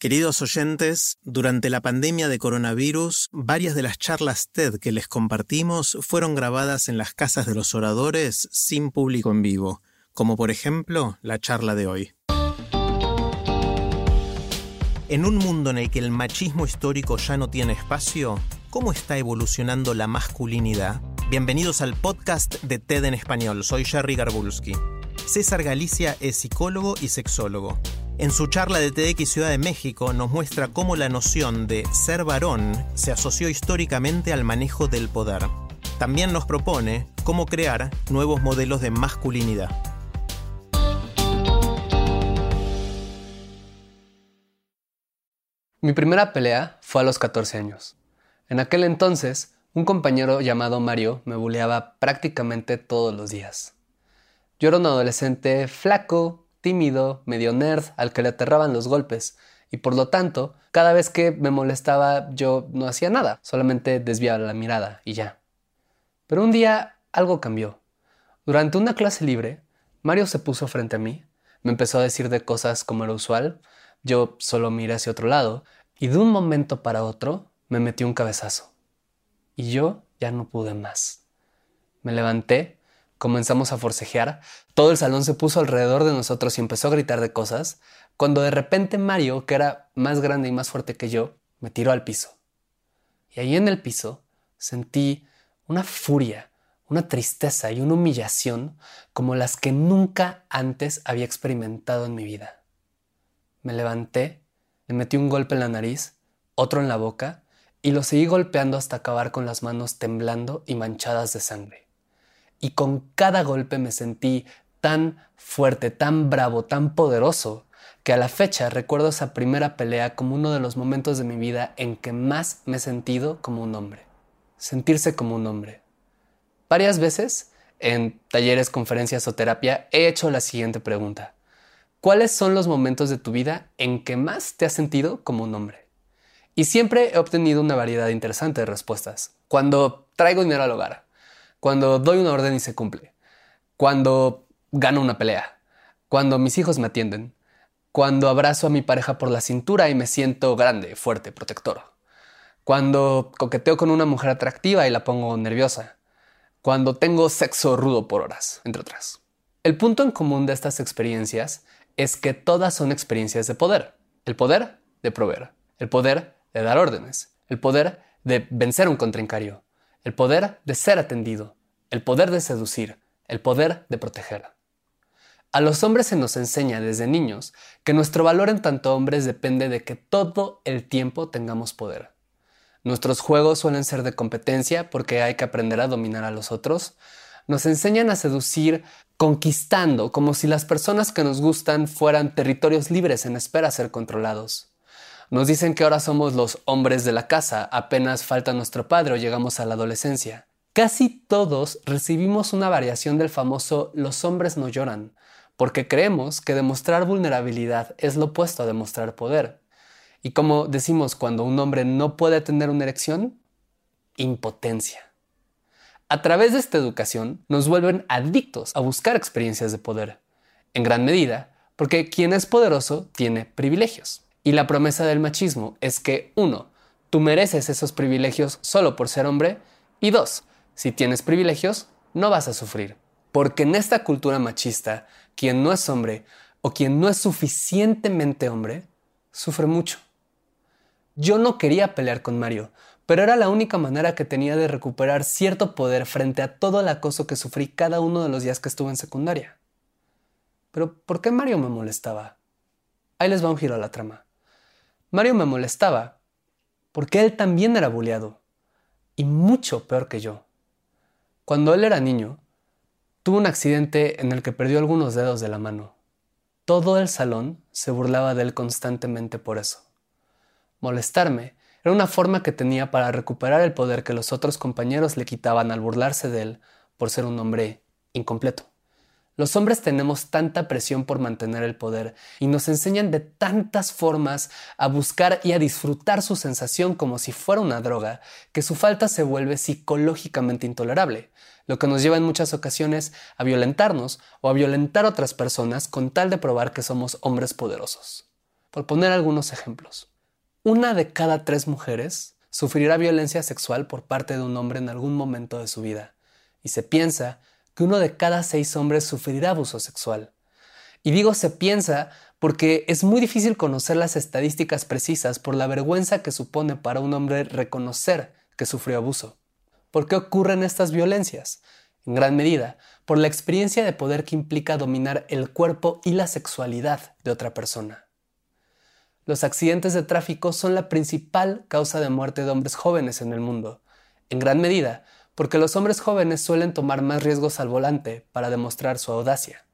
Queridos oyentes, durante la pandemia de coronavirus, varias de las charlas TED que les compartimos fueron grabadas en las casas de los oradores sin público en vivo, como por ejemplo la charla de hoy. En un mundo en el que el machismo histórico ya no tiene espacio, ¿cómo está evolucionando la masculinidad? Bienvenidos al podcast de TED en español. Soy Jerry Garbulski. César Galicia es psicólogo y sexólogo. En su charla de TEDx Ciudad de México nos muestra cómo la noción de ser varón se asoció históricamente al manejo del poder. También nos propone cómo crear nuevos modelos de masculinidad. Mi primera pelea fue a los 14 años. En aquel entonces, un compañero llamado Mario me buleaba prácticamente todos los días. Yo era un adolescente flaco, tímido, medio nerd, al que le aterraban los golpes, y por lo tanto, cada vez que me molestaba yo no hacía nada, solamente desviaba la mirada y ya. Pero un día algo cambió. Durante una clase libre, Mario se puso frente a mí, me empezó a decir de cosas como era usual, yo solo miré hacia otro lado, y de un momento para otro me metió un cabezazo. Y yo ya no pude más. Me levanté comenzamos a forcejear, todo el salón se puso alrededor de nosotros y empezó a gritar de cosas, cuando de repente Mario, que era más grande y más fuerte que yo, me tiró al piso. Y ahí en el piso sentí una furia, una tristeza y una humillación como las que nunca antes había experimentado en mi vida. Me levanté, le metí un golpe en la nariz, otro en la boca, y lo seguí golpeando hasta acabar con las manos temblando y manchadas de sangre y con cada golpe me sentí tan fuerte, tan bravo, tan poderoso, que a la fecha recuerdo esa primera pelea como uno de los momentos de mi vida en que más me he sentido como un hombre. Sentirse como un hombre. Varias veces, en talleres, conferencias o terapia, he hecho la siguiente pregunta. ¿Cuáles son los momentos de tu vida en que más te has sentido como un hombre? Y siempre he obtenido una variedad interesante de respuestas. Cuando traigo dinero al hogar, cuando doy una orden y se cumple, cuando gano una pelea, cuando mis hijos me atienden, cuando abrazo a mi pareja por la cintura y me siento grande, fuerte, protector, cuando coqueteo con una mujer atractiva y la pongo nerviosa, cuando tengo sexo rudo por horas, entre otras. El punto en común de estas experiencias es que todas son experiencias de poder. El poder de proveer, el poder de dar órdenes, el poder de vencer un contrincario, el poder de ser atendido, el poder de seducir, el poder de proteger. A los hombres se nos enseña desde niños que nuestro valor en tanto hombres depende de que todo el tiempo tengamos poder. Nuestros juegos suelen ser de competencia porque hay que aprender a dominar a los otros. Nos enseñan a seducir conquistando, como si las personas que nos gustan fueran territorios libres en espera a ser controlados. Nos dicen que ahora somos los hombres de la casa, apenas falta nuestro padre o llegamos a la adolescencia. Casi todos recibimos una variación del famoso los hombres no lloran, porque creemos que demostrar vulnerabilidad es lo opuesto a demostrar poder. Y como decimos cuando un hombre no puede tener una erección, impotencia. A través de esta educación nos vuelven adictos a buscar experiencias de poder, en gran medida porque quien es poderoso tiene privilegios. Y la promesa del machismo es que, uno, tú mereces esos privilegios solo por ser hombre, y dos, si tienes privilegios, no vas a sufrir. Porque en esta cultura machista, quien no es hombre o quien no es suficientemente hombre, sufre mucho. Yo no quería pelear con Mario, pero era la única manera que tenía de recuperar cierto poder frente a todo el acoso que sufrí cada uno de los días que estuve en secundaria. Pero ¿por qué Mario me molestaba? Ahí les va un giro a la trama. Mario me molestaba porque él también era bulleado y mucho peor que yo. Cuando él era niño, tuvo un accidente en el que perdió algunos dedos de la mano. todo el salón se burlaba de él constantemente por eso. Molestarme era una forma que tenía para recuperar el poder que los otros compañeros le quitaban al burlarse de él por ser un hombre incompleto. Los hombres tenemos tanta presión por mantener el poder y nos enseñan de tantas formas a buscar y a disfrutar su sensación como si fuera una droga, que su falta se vuelve psicológicamente intolerable, lo que nos lleva en muchas ocasiones a violentarnos o a violentar a otras personas con tal de probar que somos hombres poderosos. Por poner algunos ejemplos, una de cada tres mujeres sufrirá violencia sexual por parte de un hombre en algún momento de su vida, y se piensa que uno de cada seis hombres sufrirá abuso sexual. Y digo se piensa porque es muy difícil conocer las estadísticas precisas por la vergüenza que supone para un hombre reconocer que sufrió abuso. ¿Por qué ocurren estas violencias? En gran medida, por la experiencia de poder que implica dominar el cuerpo y la sexualidad de otra persona. Los accidentes de tráfico son la principal causa de muerte de hombres jóvenes en el mundo, en gran medida porque los hombres jóvenes suelen tomar más riesgos al volante para demostrar su audacia.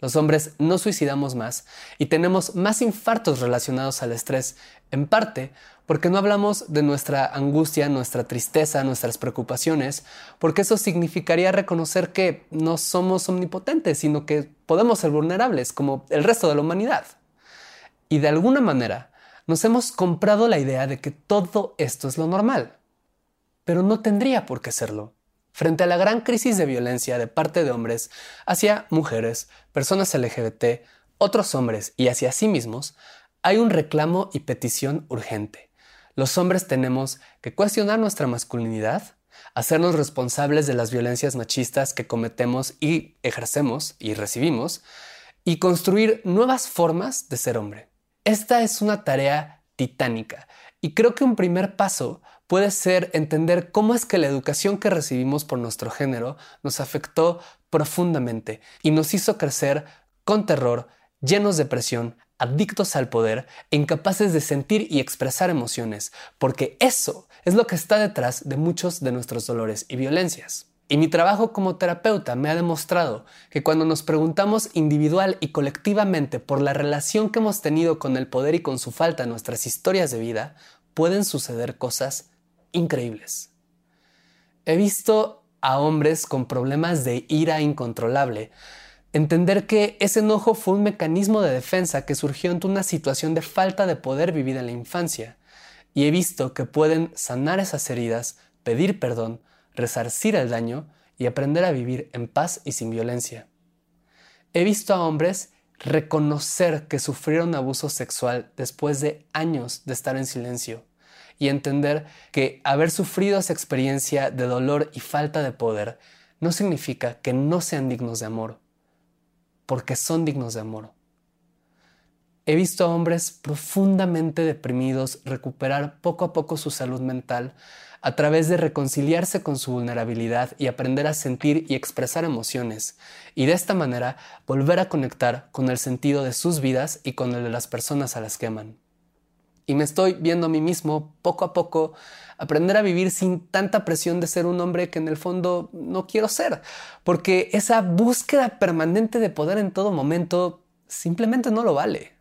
Los hombres no suicidamos más y tenemos más infartos relacionados al estrés, en parte porque no hablamos de nuestra angustia, nuestra tristeza, nuestras preocupaciones, porque eso significaría reconocer que no somos omnipotentes, sino que podemos ser vulnerables como el resto de la humanidad. Y de alguna manera nos hemos comprado la idea de que todo esto es lo normal pero no tendría por qué serlo. Frente a la gran crisis de violencia de parte de hombres hacia mujeres, personas LGBT, otros hombres y hacia sí mismos, hay un reclamo y petición urgente. Los hombres tenemos que cuestionar nuestra masculinidad, hacernos responsables de las violencias machistas que cometemos y ejercemos y recibimos, y construir nuevas formas de ser hombre. Esta es una tarea titánica y creo que un primer paso puede ser entender cómo es que la educación que recibimos por nuestro género nos afectó profundamente y nos hizo crecer con terror, llenos de presión, adictos al poder e incapaces de sentir y expresar emociones, porque eso es lo que está detrás de muchos de nuestros dolores y violencias. Y mi trabajo como terapeuta me ha demostrado que cuando nos preguntamos individual y colectivamente por la relación que hemos tenido con el poder y con su falta en nuestras historias de vida, pueden suceder cosas increíbles. He visto a hombres con problemas de ira incontrolable entender que ese enojo fue un mecanismo de defensa que surgió ante una situación de falta de poder vivida en la infancia. Y he visto que pueden sanar esas heridas, pedir perdón, resarcir el daño y aprender a vivir en paz y sin violencia. He visto a hombres reconocer que sufrieron abuso sexual después de años de estar en silencio y entender que haber sufrido esa experiencia de dolor y falta de poder no significa que no sean dignos de amor, porque son dignos de amor. He visto a hombres profundamente deprimidos recuperar poco a poco su salud mental a través de reconciliarse con su vulnerabilidad y aprender a sentir y expresar emociones, y de esta manera volver a conectar con el sentido de sus vidas y con el de las personas a las que aman. Y me estoy viendo a mí mismo poco a poco aprender a vivir sin tanta presión de ser un hombre que en el fondo no quiero ser, porque esa búsqueda permanente de poder en todo momento simplemente no lo vale.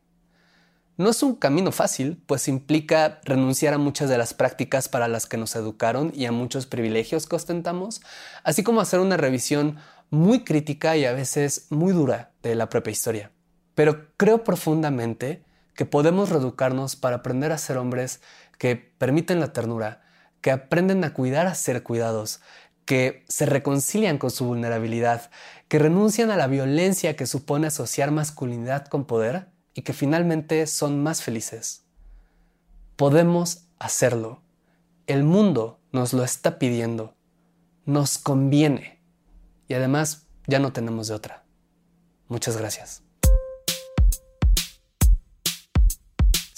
No es un camino fácil, pues implica renunciar a muchas de las prácticas para las que nos educaron y a muchos privilegios que ostentamos, así como hacer una revisión muy crítica y a veces muy dura de la propia historia. Pero creo profundamente que podemos reeducarnos para aprender a ser hombres que permiten la ternura, que aprenden a cuidar a ser cuidados, que se reconcilian con su vulnerabilidad, que renuncian a la violencia que supone asociar masculinidad con poder y que finalmente son más felices. Podemos hacerlo. El mundo nos lo está pidiendo. Nos conviene. Y además ya no tenemos de otra. Muchas gracias.